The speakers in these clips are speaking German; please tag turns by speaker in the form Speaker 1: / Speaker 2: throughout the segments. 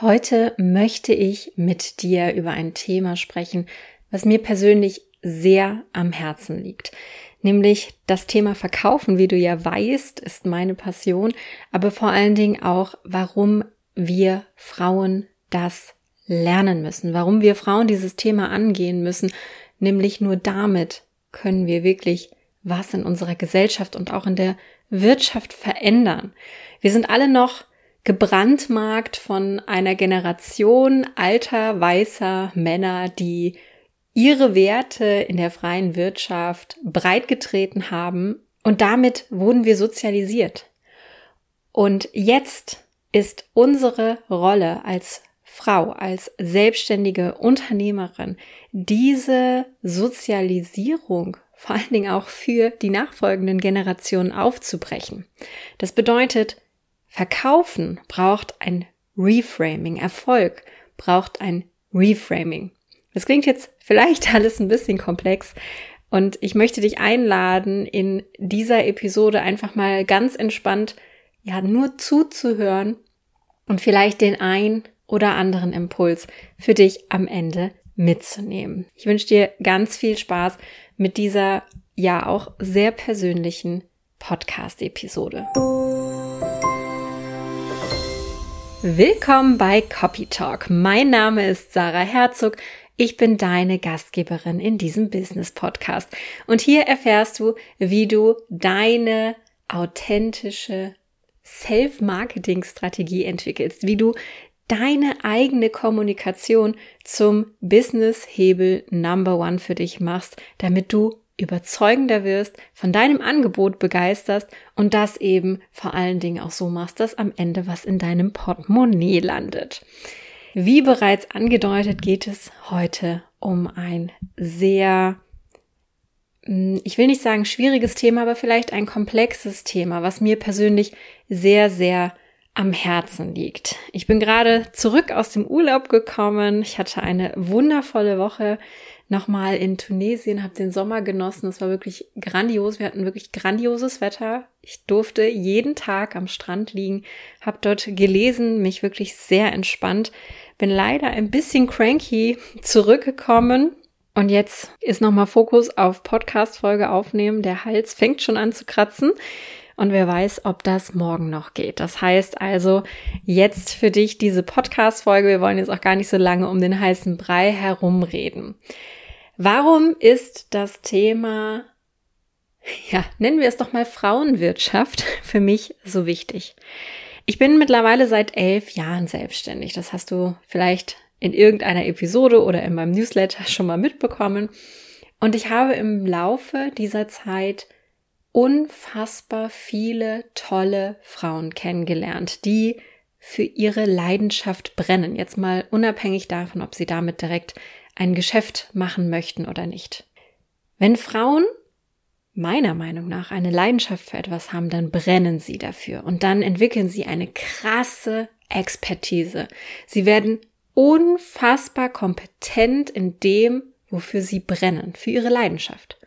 Speaker 1: Heute möchte ich mit dir über ein Thema sprechen, was mir persönlich sehr am Herzen liegt. Nämlich das Thema Verkaufen, wie du ja weißt, ist meine Passion, aber vor allen Dingen auch, warum wir Frauen das lernen müssen, warum wir Frauen dieses Thema angehen müssen, nämlich nur damit können wir wirklich was in unserer Gesellschaft und auch in der Wirtschaft verändern. Wir sind alle noch gebrandmarkt von einer Generation alter, weißer Männer, die ihre Werte in der freien Wirtschaft breitgetreten haben und damit wurden wir sozialisiert. Und jetzt ist unsere Rolle als Frau, als selbstständige Unternehmerin, diese Sozialisierung vor allen Dingen auch für die nachfolgenden Generationen aufzubrechen. Das bedeutet, Verkaufen braucht ein Reframing. Erfolg braucht ein Reframing. Das klingt jetzt vielleicht alles ein bisschen komplex und ich möchte dich einladen, in dieser Episode einfach mal ganz entspannt, ja, nur zuzuhören und vielleicht den ein oder anderen Impuls für dich am Ende mitzunehmen. Ich wünsche dir ganz viel Spaß mit dieser ja auch sehr persönlichen Podcast-Episode. Willkommen bei Copy Talk. Mein Name ist Sarah Herzog. Ich bin deine Gastgeberin in diesem Business Podcast. Und hier erfährst du, wie du deine authentische Self-Marketing-Strategie entwickelst, wie du deine eigene Kommunikation zum Business-Hebel Number One für dich machst, damit du überzeugender wirst, von deinem Angebot begeisterst und das eben vor allen Dingen auch so machst, dass am Ende was in deinem Portemonnaie landet. Wie bereits angedeutet, geht es heute um ein sehr, hm, ich will nicht sagen schwieriges Thema, aber vielleicht ein komplexes Thema, was mir persönlich sehr, sehr am Herzen liegt. Ich bin gerade zurück aus dem Urlaub gekommen. Ich hatte eine wundervolle Woche nochmal in Tunesien, habe den Sommer genossen. Es war wirklich grandios. Wir hatten wirklich grandioses Wetter. Ich durfte jeden Tag am Strand liegen, habe dort gelesen, mich wirklich sehr entspannt. Bin leider ein bisschen cranky zurückgekommen. Und jetzt ist nochmal Fokus auf Podcast-Folge aufnehmen. Der Hals fängt schon an zu kratzen. Und wer weiß, ob das morgen noch geht. Das heißt also, jetzt für dich diese Podcast-Folge. Wir wollen jetzt auch gar nicht so lange um den heißen Brei herumreden. Warum ist das Thema, ja, nennen wir es doch mal Frauenwirtschaft für mich so wichtig? Ich bin mittlerweile seit elf Jahren selbstständig. Das hast du vielleicht in irgendeiner Episode oder in meinem Newsletter schon mal mitbekommen. Und ich habe im Laufe dieser Zeit unfassbar viele tolle Frauen kennengelernt, die für ihre Leidenschaft brennen. Jetzt mal unabhängig davon, ob sie damit direkt ein Geschäft machen möchten oder nicht. Wenn Frauen meiner Meinung nach eine Leidenschaft für etwas haben, dann brennen sie dafür und dann entwickeln sie eine krasse Expertise. Sie werden unfassbar kompetent in dem, wofür sie brennen, für ihre Leidenschaft.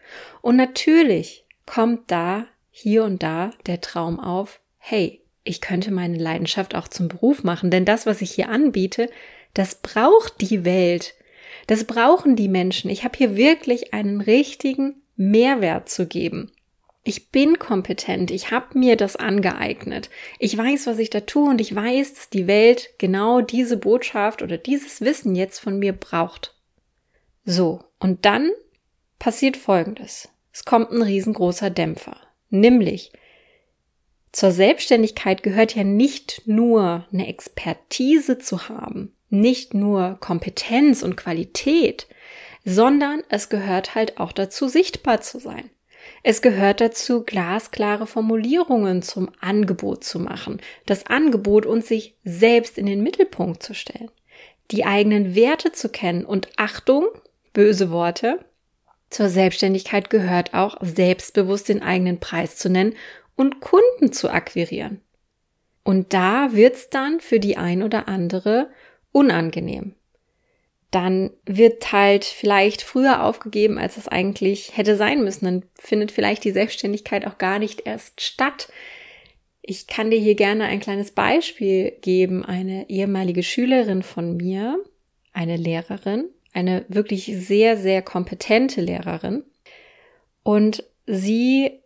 Speaker 1: Und natürlich kommt da hier und da der Traum auf, hey, ich könnte meine Leidenschaft auch zum Beruf machen, denn das, was ich hier anbiete, das braucht die Welt. Das brauchen die Menschen. Ich habe hier wirklich einen richtigen Mehrwert zu geben. Ich bin kompetent, ich habe mir das angeeignet. Ich weiß, was ich da tue und ich weiß, dass die Welt genau diese Botschaft oder dieses Wissen jetzt von mir braucht. So, und dann passiert Folgendes. Es kommt ein riesengroßer Dämpfer. Nämlich, zur Selbstständigkeit gehört ja nicht nur eine Expertise zu haben, nicht nur Kompetenz und Qualität, sondern es gehört halt auch dazu, sichtbar zu sein. Es gehört dazu, glasklare Formulierungen zum Angebot zu machen, das Angebot und sich selbst in den Mittelpunkt zu stellen, die eigenen Werte zu kennen und Achtung, böse Worte, zur Selbstständigkeit gehört auch, selbstbewusst den eigenen Preis zu nennen und Kunden zu akquirieren. Und da wird's dann für die ein oder andere unangenehm. Dann wird halt vielleicht früher aufgegeben, als es eigentlich hätte sein müssen. Dann findet vielleicht die Selbstständigkeit auch gar nicht erst statt. Ich kann dir hier gerne ein kleines Beispiel geben. Eine ehemalige Schülerin von mir, eine Lehrerin, eine wirklich sehr, sehr kompetente Lehrerin. Und sie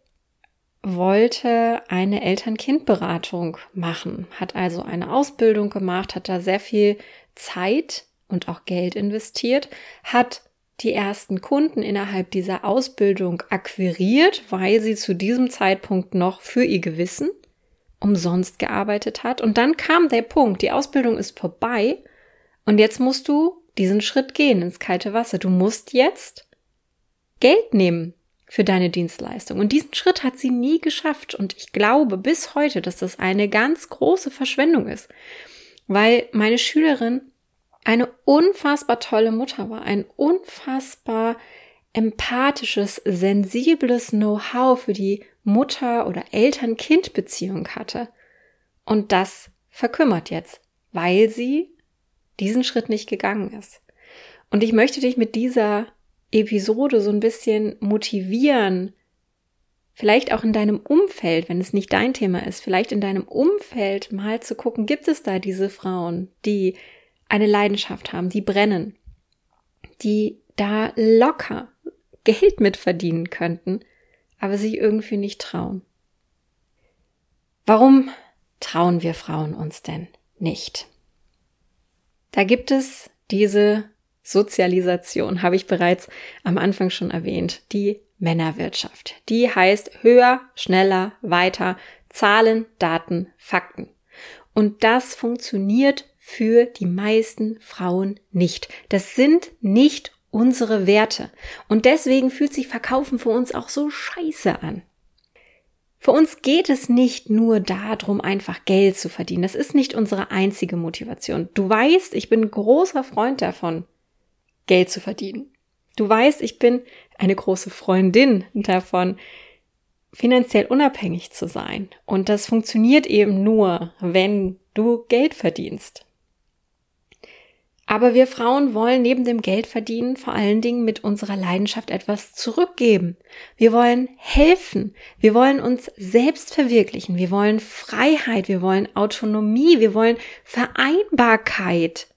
Speaker 1: wollte eine Eltern-Kind-Beratung machen, hat also eine Ausbildung gemacht, hat da sehr viel Zeit und auch Geld investiert, hat die ersten Kunden innerhalb dieser Ausbildung akquiriert, weil sie zu diesem Zeitpunkt noch für ihr Gewissen umsonst gearbeitet hat. Und dann kam der Punkt, die Ausbildung ist vorbei und jetzt musst du diesen Schritt gehen ins kalte Wasser. Du musst jetzt Geld nehmen für deine Dienstleistung. Und diesen Schritt hat sie nie geschafft. Und ich glaube bis heute, dass das eine ganz große Verschwendung ist, weil meine Schülerin eine unfassbar tolle Mutter war, ein unfassbar empathisches, sensibles Know-how für die Mutter- oder Eltern-Kind-Beziehung hatte. Und das verkümmert jetzt, weil sie diesen Schritt nicht gegangen ist. Und ich möchte dich mit dieser Episode so ein bisschen motivieren, vielleicht auch in deinem Umfeld, wenn es nicht dein Thema ist, vielleicht in deinem Umfeld mal zu gucken, gibt es da diese Frauen, die eine Leidenschaft haben, die brennen, die da locker Geld mitverdienen könnten, aber sich irgendwie nicht trauen. Warum trauen wir Frauen uns denn nicht? Da gibt es diese Sozialisation, habe ich bereits am Anfang schon erwähnt, die Männerwirtschaft. Die heißt höher, schneller, weiter, Zahlen, Daten, Fakten. Und das funktioniert für die meisten Frauen nicht. Das sind nicht unsere Werte. Und deswegen fühlt sich Verkaufen für uns auch so scheiße an. Für uns geht es nicht nur darum, einfach Geld zu verdienen. Das ist nicht unsere einzige Motivation. Du weißt, ich bin großer Freund davon, Geld zu verdienen. Du weißt, ich bin eine große Freundin davon, finanziell unabhängig zu sein. Und das funktioniert eben nur, wenn du Geld verdienst. Aber wir Frauen wollen neben dem Geldverdienen vor allen Dingen mit unserer Leidenschaft etwas zurückgeben. Wir wollen helfen. Wir wollen uns selbst verwirklichen. Wir wollen Freiheit. Wir wollen Autonomie. Wir wollen Vereinbarkeit.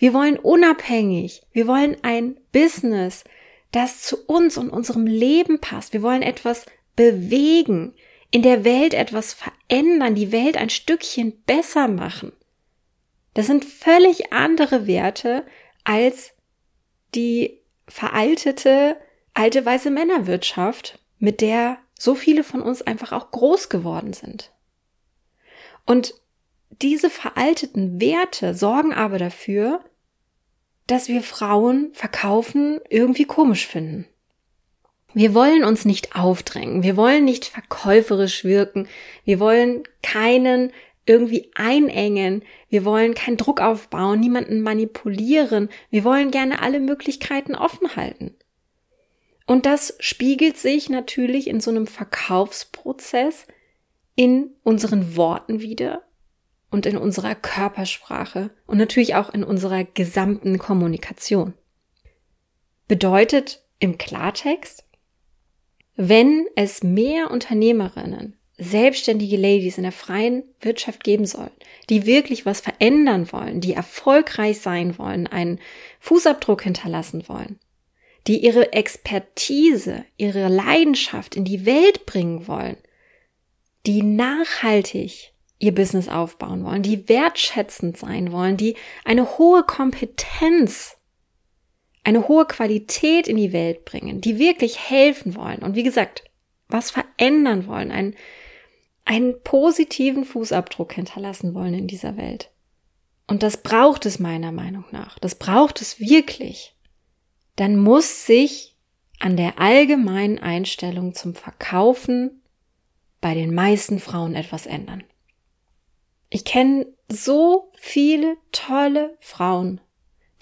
Speaker 1: Wir wollen unabhängig. Wir wollen ein Business, das zu uns und unserem Leben passt. Wir wollen etwas bewegen, in der Welt etwas verändern, die Welt ein Stückchen besser machen. Das sind völlig andere Werte als die veraltete alte weiße Männerwirtschaft, mit der so viele von uns einfach auch groß geworden sind. Und diese veralteten Werte sorgen aber dafür, dass wir Frauen verkaufen irgendwie komisch finden. Wir wollen uns nicht aufdrängen, wir wollen nicht verkäuferisch wirken, wir wollen keinen irgendwie einengen. Wir wollen keinen Druck aufbauen, niemanden manipulieren. Wir wollen gerne alle Möglichkeiten offen halten. Und das spiegelt sich natürlich in so einem Verkaufsprozess in unseren Worten wieder und in unserer Körpersprache und natürlich auch in unserer gesamten Kommunikation. Bedeutet im Klartext, wenn es mehr Unternehmerinnen selbstständige Ladies in der freien Wirtschaft geben soll, die wirklich was verändern wollen, die erfolgreich sein wollen, einen Fußabdruck hinterlassen wollen, die ihre Expertise, ihre Leidenschaft in die Welt bringen wollen, die nachhaltig ihr Business aufbauen wollen, die wertschätzend sein wollen, die eine hohe Kompetenz, eine hohe Qualität in die Welt bringen, die wirklich helfen wollen und wie gesagt, was verändern wollen, ein einen positiven Fußabdruck hinterlassen wollen in dieser Welt. Und das braucht es meiner Meinung nach. Das braucht es wirklich. Dann muss sich an der allgemeinen Einstellung zum Verkaufen bei den meisten Frauen etwas ändern. Ich kenne so viele tolle Frauen,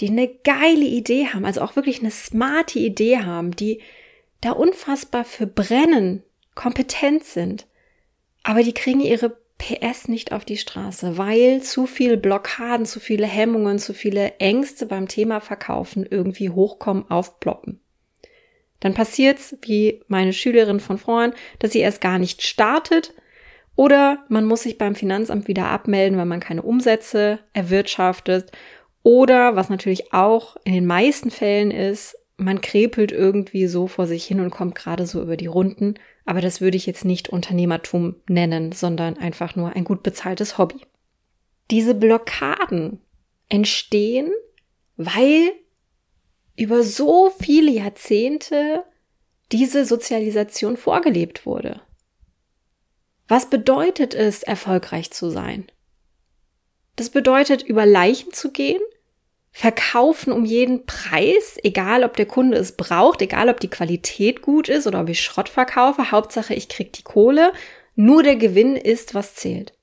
Speaker 1: die eine geile Idee haben, also auch wirklich eine smarte Idee haben, die da unfassbar für brennen, kompetent sind, aber die kriegen ihre PS nicht auf die Straße, weil zu viele Blockaden, zu viele Hemmungen, zu viele Ängste beim Thema Verkaufen irgendwie hochkommen, aufploppen. Dann passiert's, wie meine Schülerin von vorhin, dass sie erst gar nicht startet Oder man muss sich beim Finanzamt wieder abmelden, weil man keine Umsätze erwirtschaftet. Oder, was natürlich auch in den meisten Fällen ist, man krepelt irgendwie so vor sich hin und kommt gerade so über die Runden. Aber das würde ich jetzt nicht Unternehmertum nennen, sondern einfach nur ein gut bezahltes Hobby. Diese Blockaden entstehen, weil über so viele Jahrzehnte diese Sozialisation vorgelebt wurde. Was bedeutet es, erfolgreich zu sein? Das bedeutet, über Leichen zu gehen, verkaufen um jeden Preis, egal ob der Kunde es braucht, egal ob die Qualität gut ist oder ob ich Schrott verkaufe, Hauptsache ich krieg die Kohle, nur der Gewinn ist, was zählt.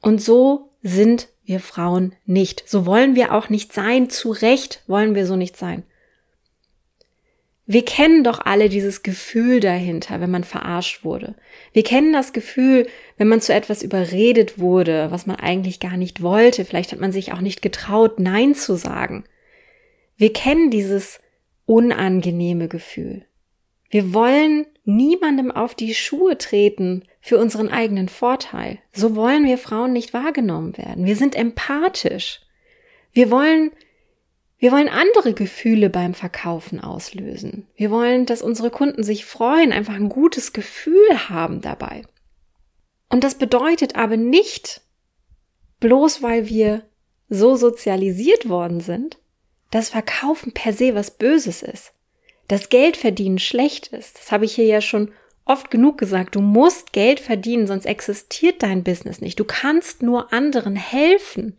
Speaker 1: Und so sind wir Frauen nicht. So wollen wir auch nicht sein. Zu Recht wollen wir so nicht sein. Wir kennen doch alle dieses Gefühl dahinter, wenn man verarscht wurde. Wir kennen das Gefühl, wenn man zu etwas überredet wurde, was man eigentlich gar nicht wollte. Vielleicht hat man sich auch nicht getraut, Nein zu sagen. Wir kennen dieses unangenehme Gefühl. Wir wollen niemandem auf die Schuhe treten für unseren eigenen Vorteil. So wollen wir Frauen nicht wahrgenommen werden. Wir sind empathisch. Wir wollen wir wollen andere Gefühle beim Verkaufen auslösen. Wir wollen, dass unsere Kunden sich freuen, einfach ein gutes Gefühl haben dabei. Und das bedeutet aber nicht, bloß weil wir so sozialisiert worden sind, dass Verkaufen per se was Böses ist. Dass Geld verdienen schlecht ist. Das habe ich hier ja schon oft genug gesagt. Du musst Geld verdienen, sonst existiert dein Business nicht. Du kannst nur anderen helfen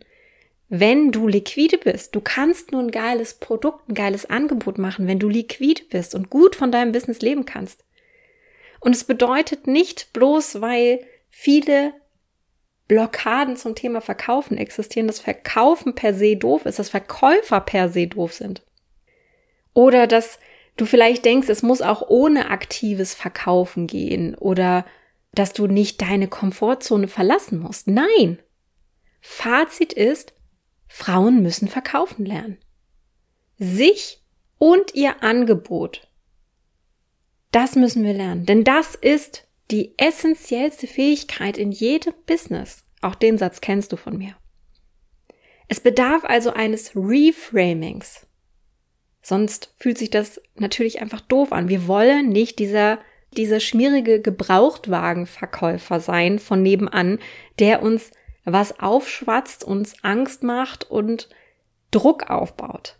Speaker 1: wenn du liquide bist. Du kannst nur ein geiles Produkt, ein geiles Angebot machen, wenn du liquide bist und gut von deinem Business leben kannst. Und es bedeutet nicht bloß, weil viele Blockaden zum Thema Verkaufen existieren, dass Verkaufen per se doof ist, dass Verkäufer per se doof sind. Oder dass du vielleicht denkst, es muss auch ohne aktives Verkaufen gehen oder dass du nicht deine Komfortzone verlassen musst. Nein. Fazit ist, Frauen müssen verkaufen lernen. Sich und ihr Angebot. Das müssen wir lernen, denn das ist die essentiellste Fähigkeit in jedem Business. Auch den Satz kennst du von mir. Es bedarf also eines Reframings. Sonst fühlt sich das natürlich einfach doof an. Wir wollen nicht dieser, dieser schmierige Gebrauchtwagenverkäufer sein von nebenan, der uns was aufschwatzt, uns Angst macht und Druck aufbaut.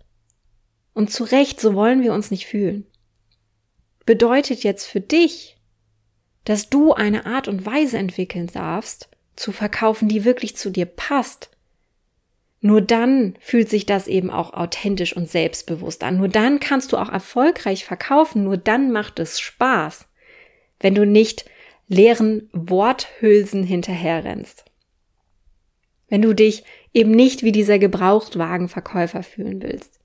Speaker 1: Und zu Recht, so wollen wir uns nicht fühlen. Bedeutet jetzt für dich, dass du eine Art und Weise entwickeln darfst, zu verkaufen, die wirklich zu dir passt. Nur dann fühlt sich das eben auch authentisch und selbstbewusst an. Nur dann kannst du auch erfolgreich verkaufen. Nur dann macht es Spaß, wenn du nicht leeren Worthülsen hinterherrennst wenn du dich eben nicht wie dieser Gebrauchtwagenverkäufer fühlen willst.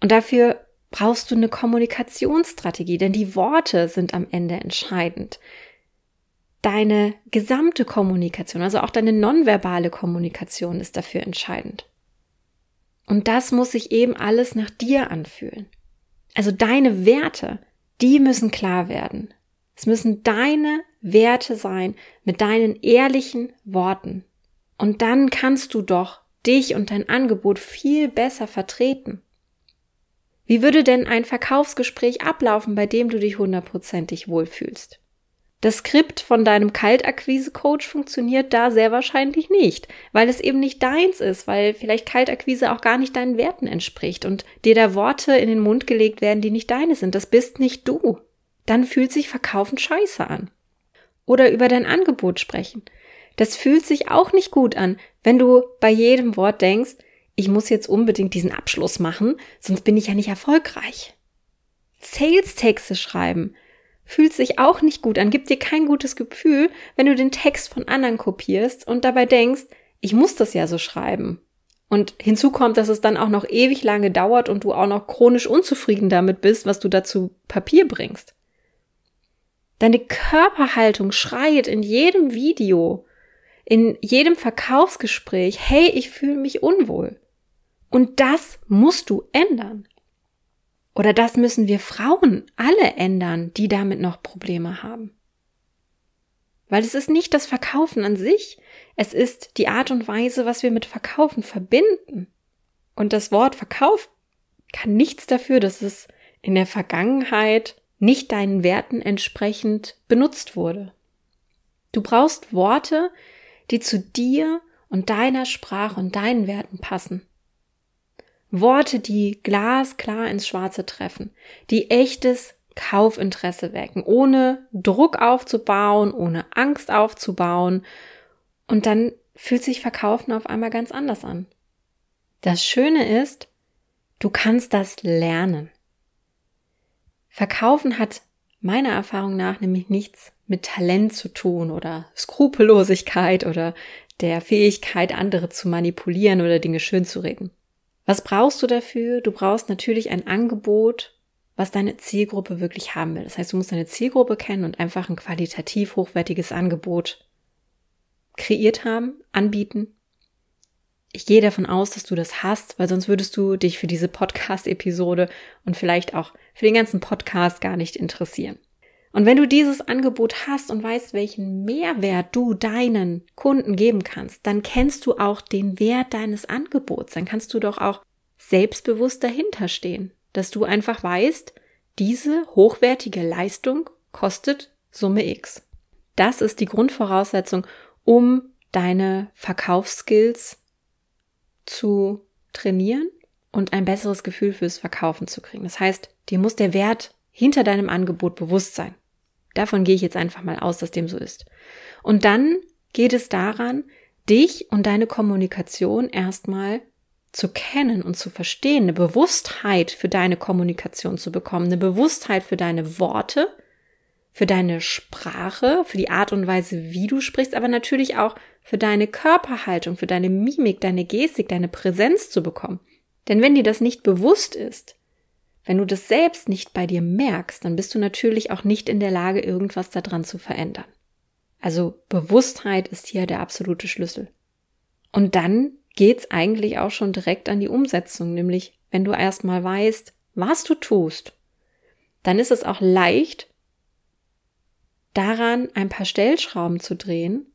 Speaker 1: Und dafür brauchst du eine Kommunikationsstrategie, denn die Worte sind am Ende entscheidend. Deine gesamte Kommunikation, also auch deine nonverbale Kommunikation ist dafür entscheidend. Und das muss sich eben alles nach dir anfühlen. Also deine Werte, die müssen klar werden. Es müssen deine Werte sein mit deinen ehrlichen Worten. Und dann kannst du doch dich und dein Angebot viel besser vertreten. Wie würde denn ein Verkaufsgespräch ablaufen, bei dem du dich hundertprozentig wohlfühlst? Das Skript von deinem Kaltakquise-Coach funktioniert da sehr wahrscheinlich nicht, weil es eben nicht deins ist, weil vielleicht Kaltakquise auch gar nicht deinen Werten entspricht und dir da Worte in den Mund gelegt werden, die nicht deine sind. Das bist nicht du. Dann fühlt sich Verkaufen scheiße an. Oder über dein Angebot sprechen. Das fühlt sich auch nicht gut an, wenn du bei jedem Wort denkst, ich muss jetzt unbedingt diesen Abschluss machen, sonst bin ich ja nicht erfolgreich. Sales-Texte schreiben fühlt sich auch nicht gut an, gibt dir kein gutes Gefühl, wenn du den Text von anderen kopierst und dabei denkst, ich muss das ja so schreiben. Und hinzu kommt, dass es dann auch noch ewig lange dauert und du auch noch chronisch unzufrieden damit bist, was du dazu Papier bringst. Deine Körperhaltung schreit in jedem Video in jedem Verkaufsgespräch, hey, ich fühle mich unwohl. Und das musst du ändern. Oder das müssen wir Frauen alle ändern, die damit noch Probleme haben. Weil es ist nicht das Verkaufen an sich, es ist die Art und Weise, was wir mit Verkaufen verbinden. Und das Wort Verkauf kann nichts dafür, dass es in der Vergangenheit nicht deinen Werten entsprechend benutzt wurde. Du brauchst Worte, die zu dir und deiner Sprache und deinen Werten passen. Worte, die glasklar ins Schwarze treffen, die echtes Kaufinteresse wecken, ohne Druck aufzubauen, ohne Angst aufzubauen. Und dann fühlt sich Verkaufen auf einmal ganz anders an. Das Schöne ist, du kannst das lernen. Verkaufen hat meiner Erfahrung nach nämlich nichts mit Talent zu tun oder Skrupellosigkeit oder der Fähigkeit, andere zu manipulieren oder Dinge schön zu reden. Was brauchst du dafür? Du brauchst natürlich ein Angebot, was deine Zielgruppe wirklich haben will. Das heißt, du musst deine Zielgruppe kennen und einfach ein qualitativ hochwertiges Angebot kreiert haben, anbieten. Ich gehe davon aus, dass du das hast, weil sonst würdest du dich für diese Podcast-Episode und vielleicht auch für den ganzen Podcast gar nicht interessieren. Und wenn du dieses Angebot hast und weißt, welchen Mehrwert du deinen Kunden geben kannst, dann kennst du auch den Wert deines Angebots. Dann kannst du doch auch selbstbewusst dahinter stehen, dass du einfach weißt, diese hochwertige Leistung kostet Summe X. Das ist die Grundvoraussetzung, um deine Verkaufsskills zu trainieren und ein besseres Gefühl fürs Verkaufen zu kriegen. Das heißt, dir muss der Wert hinter deinem Angebot bewusst sein. Davon gehe ich jetzt einfach mal aus, dass dem so ist. Und dann geht es daran, dich und deine Kommunikation erstmal zu kennen und zu verstehen, eine Bewusstheit für deine Kommunikation zu bekommen, eine Bewusstheit für deine Worte, für deine Sprache, für die Art und Weise, wie du sprichst, aber natürlich auch für deine Körperhaltung, für deine Mimik, deine Gestik, deine Präsenz zu bekommen. Denn wenn dir das nicht bewusst ist, wenn du das selbst nicht bei dir merkst, dann bist du natürlich auch nicht in der Lage, irgendwas daran zu verändern. Also Bewusstheit ist hier der absolute Schlüssel. Und dann geht's eigentlich auch schon direkt an die Umsetzung, nämlich wenn du erstmal weißt, was du tust, dann ist es auch leicht, daran ein paar Stellschrauben zu drehen,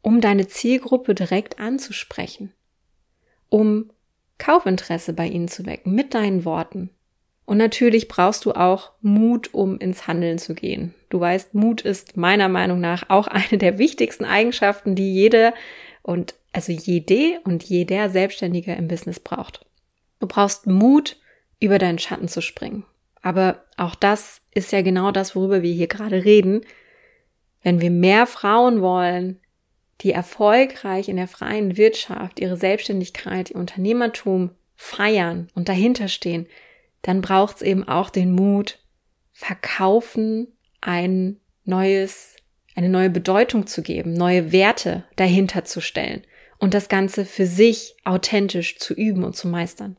Speaker 1: um deine Zielgruppe direkt anzusprechen, um Kaufinteresse bei ihnen zu wecken mit deinen Worten, und natürlich brauchst du auch Mut, um ins Handeln zu gehen. Du weißt, Mut ist meiner Meinung nach auch eine der wichtigsten Eigenschaften, die jede und also jede und jeder Selbstständige im Business braucht. Du brauchst Mut, über deinen Schatten zu springen. Aber auch das ist ja genau das, worüber wir hier gerade reden. Wenn wir mehr Frauen wollen, die erfolgreich in der freien Wirtschaft ihre Selbstständigkeit, ihr Unternehmertum feiern und dahinter stehen, dann braucht es eben auch den Mut, verkaufen ein neues, eine neue Bedeutung zu geben, neue Werte dahinter zu stellen und das Ganze für sich authentisch zu üben und zu meistern.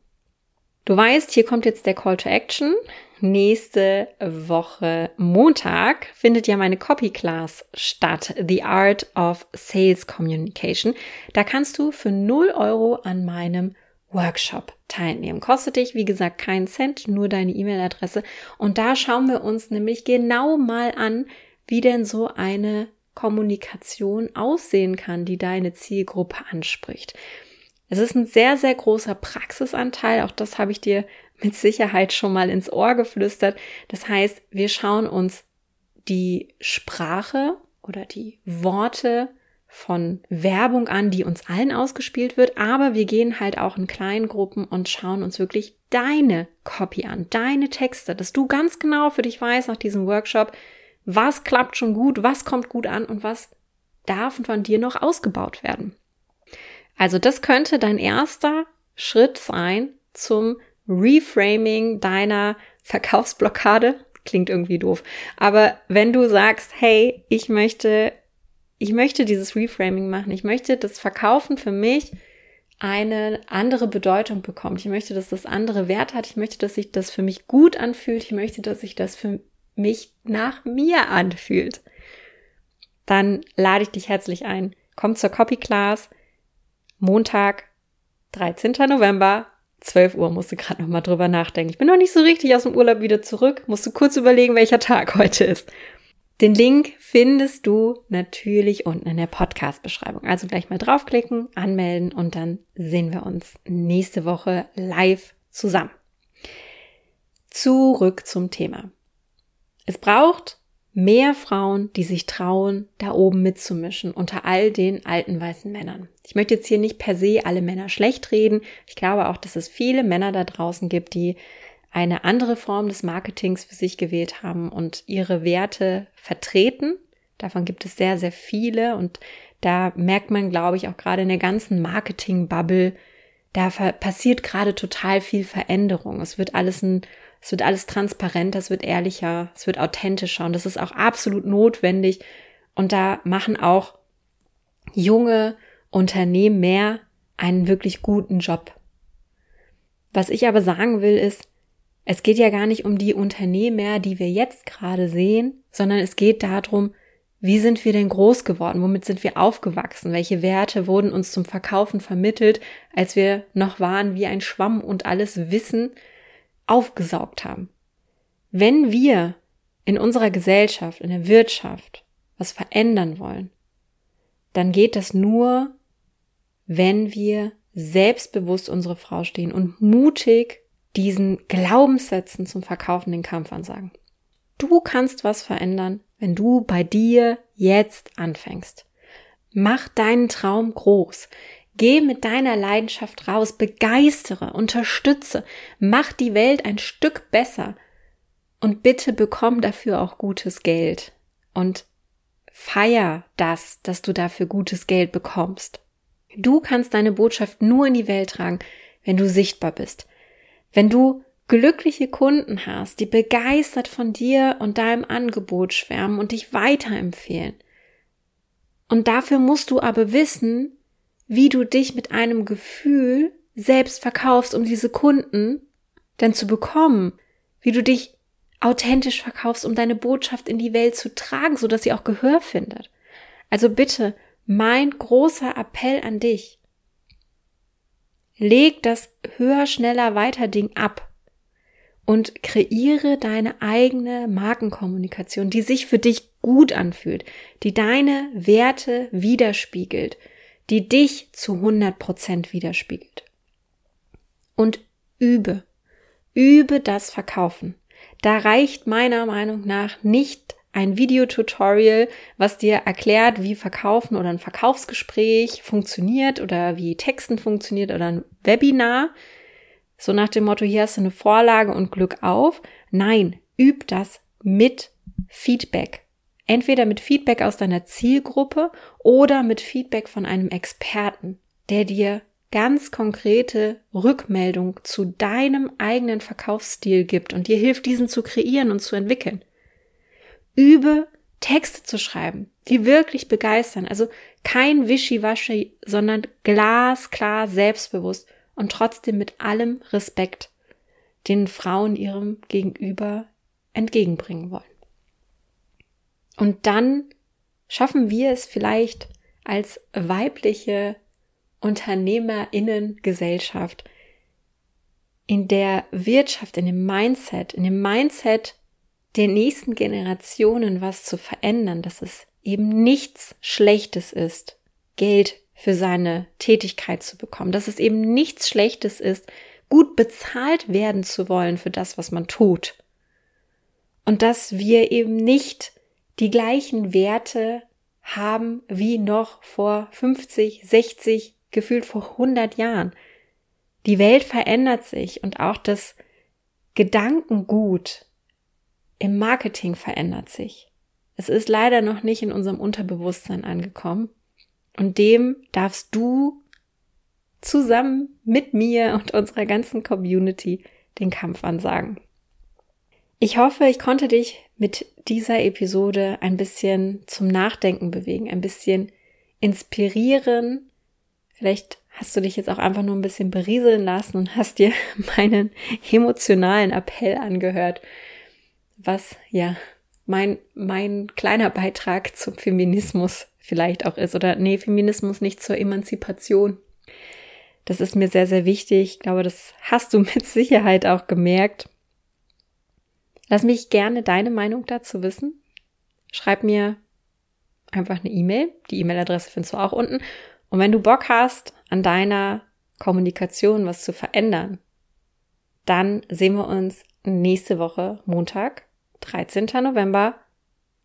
Speaker 1: Du weißt, hier kommt jetzt der Call to Action. Nächste Woche Montag findet ja meine Copy Class statt, The Art of Sales Communication. Da kannst du für 0 Euro an meinem Workshop teilnehmen. Kostet dich, wie gesagt, keinen Cent, nur deine E-Mail-Adresse. Und da schauen wir uns nämlich genau mal an, wie denn so eine Kommunikation aussehen kann, die deine Zielgruppe anspricht. Es ist ein sehr, sehr großer Praxisanteil. Auch das habe ich dir mit Sicherheit schon mal ins Ohr geflüstert. Das heißt, wir schauen uns die Sprache oder die Worte von Werbung an, die uns allen ausgespielt wird, aber wir gehen halt auch in kleinen Gruppen und schauen uns wirklich deine Copy an, deine Texte, dass du ganz genau für dich weißt nach diesem Workshop, was klappt schon gut, was kommt gut an und was darf von dir noch ausgebaut werden. Also das könnte dein erster Schritt sein zum Reframing deiner Verkaufsblockade. Klingt irgendwie doof. Aber wenn du sagst, hey, ich möchte ich möchte dieses Reframing machen. Ich möchte das Verkaufen für mich eine andere Bedeutung bekommt. Ich möchte, dass das andere Wert hat. Ich möchte, dass sich das für mich gut anfühlt. Ich möchte, dass sich das für mich nach mir anfühlt. Dann lade ich dich herzlich ein. Komm zur Copy Class. Montag, 13. November, 12 Uhr. Musste gerade noch mal drüber nachdenken. Ich bin noch nicht so richtig aus dem Urlaub wieder zurück. Musste kurz überlegen, welcher Tag heute ist. Den Link findest du natürlich unten in der Podcast-Beschreibung. Also gleich mal draufklicken, anmelden und dann sehen wir uns nächste Woche live zusammen. Zurück zum Thema. Es braucht mehr Frauen, die sich trauen, da oben mitzumischen unter all den alten weißen Männern. Ich möchte jetzt hier nicht per se alle Männer schlecht reden. Ich glaube auch, dass es viele Männer da draußen gibt, die eine andere Form des Marketings für sich gewählt haben und ihre Werte vertreten. Davon gibt es sehr, sehr viele und da merkt man, glaube ich, auch gerade in der ganzen Marketing-Bubble, da passiert gerade total viel Veränderung. Es wird alles ein, es wird alles transparenter, es wird ehrlicher, es wird authentischer und das ist auch absolut notwendig. Und da machen auch junge Unternehmen mehr einen wirklich guten Job. Was ich aber sagen will, ist, es geht ja gar nicht um die Unternehmer, die wir jetzt gerade sehen, sondern es geht darum, wie sind wir denn groß geworden? Womit sind wir aufgewachsen? Welche Werte wurden uns zum Verkaufen vermittelt, als wir noch waren wie ein Schwamm und alles Wissen aufgesaugt haben? Wenn wir in unserer Gesellschaft, in der Wirtschaft was verändern wollen, dann geht das nur, wenn wir selbstbewusst unsere Frau stehen und mutig diesen Glaubenssätzen zum Verkaufen den Kampf ansagen. Du kannst was verändern, wenn du bei dir jetzt anfängst. Mach deinen Traum groß. Geh mit deiner Leidenschaft raus, begeistere, unterstütze, mach die Welt ein Stück besser und bitte bekomm dafür auch gutes Geld und feier das, dass du dafür gutes Geld bekommst. Du kannst deine Botschaft nur in die Welt tragen, wenn du sichtbar bist, wenn du glückliche Kunden hast, die begeistert von dir und deinem Angebot schwärmen und dich weiterempfehlen. Und dafür musst du aber wissen, wie du dich mit einem Gefühl selbst verkaufst, um diese Kunden dann zu bekommen, wie du dich authentisch verkaufst, um deine Botschaft in die Welt zu tragen, so dass sie auch Gehör findet. Also bitte, mein großer Appell an dich. Leg das höher, schneller, weiter Ding ab und kreiere deine eigene Markenkommunikation, die sich für dich gut anfühlt, die deine Werte widerspiegelt, die dich zu 100 Prozent widerspiegelt. Und übe, übe das Verkaufen. Da reicht meiner Meinung nach nicht ein Videotutorial, was dir erklärt, wie Verkaufen oder ein Verkaufsgespräch funktioniert oder wie Texten funktioniert oder ein Webinar. So nach dem Motto, hier hast du eine Vorlage und Glück auf. Nein, üb das mit Feedback. Entweder mit Feedback aus deiner Zielgruppe oder mit Feedback von einem Experten, der dir ganz konkrete Rückmeldung zu deinem eigenen Verkaufsstil gibt und dir hilft, diesen zu kreieren und zu entwickeln. Übe Texte zu schreiben, die wirklich begeistern. Also kein Wischiwaschi, sondern glasklar selbstbewusst und trotzdem mit allem Respekt den Frauen ihrem Gegenüber entgegenbringen wollen. Und dann schaffen wir es vielleicht als weibliche Unternehmerinnengesellschaft in der Wirtschaft, in dem Mindset, in dem Mindset der nächsten Generationen was zu verändern, dass es eben nichts Schlechtes ist, Geld für seine Tätigkeit zu bekommen, dass es eben nichts Schlechtes ist, gut bezahlt werden zu wollen für das, was man tut. Und dass wir eben nicht die gleichen Werte haben wie noch vor 50, 60, gefühlt vor 100 Jahren. Die Welt verändert sich und auch das Gedankengut im Marketing verändert sich. Es ist leider noch nicht in unserem Unterbewusstsein angekommen. Und dem darfst du zusammen mit mir und unserer ganzen Community den Kampf ansagen. Ich hoffe, ich konnte dich mit dieser Episode ein bisschen zum Nachdenken bewegen, ein bisschen inspirieren. Vielleicht hast du dich jetzt auch einfach nur ein bisschen berieseln lassen und hast dir meinen emotionalen Appell angehört was ja mein, mein kleiner Beitrag zum Feminismus vielleicht auch ist. Oder nee, Feminismus nicht zur Emanzipation. Das ist mir sehr, sehr wichtig. Ich glaube, das hast du mit Sicherheit auch gemerkt. Lass mich gerne deine Meinung dazu wissen. schreib mir einfach eine E-Mail. Die E-Mail-Adresse findest du auch unten. Und wenn du Bock hast, an deiner Kommunikation was zu verändern, dann sehen wir uns nächste Woche Montag, 13. November,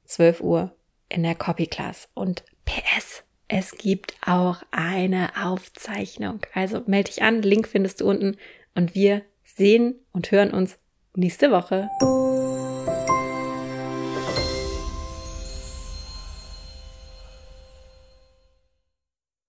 Speaker 1: 12 Uhr in der Copy Class. Und PS, es gibt auch eine Aufzeichnung. Also melde dich an, Link findest du unten und wir sehen und hören uns nächste Woche.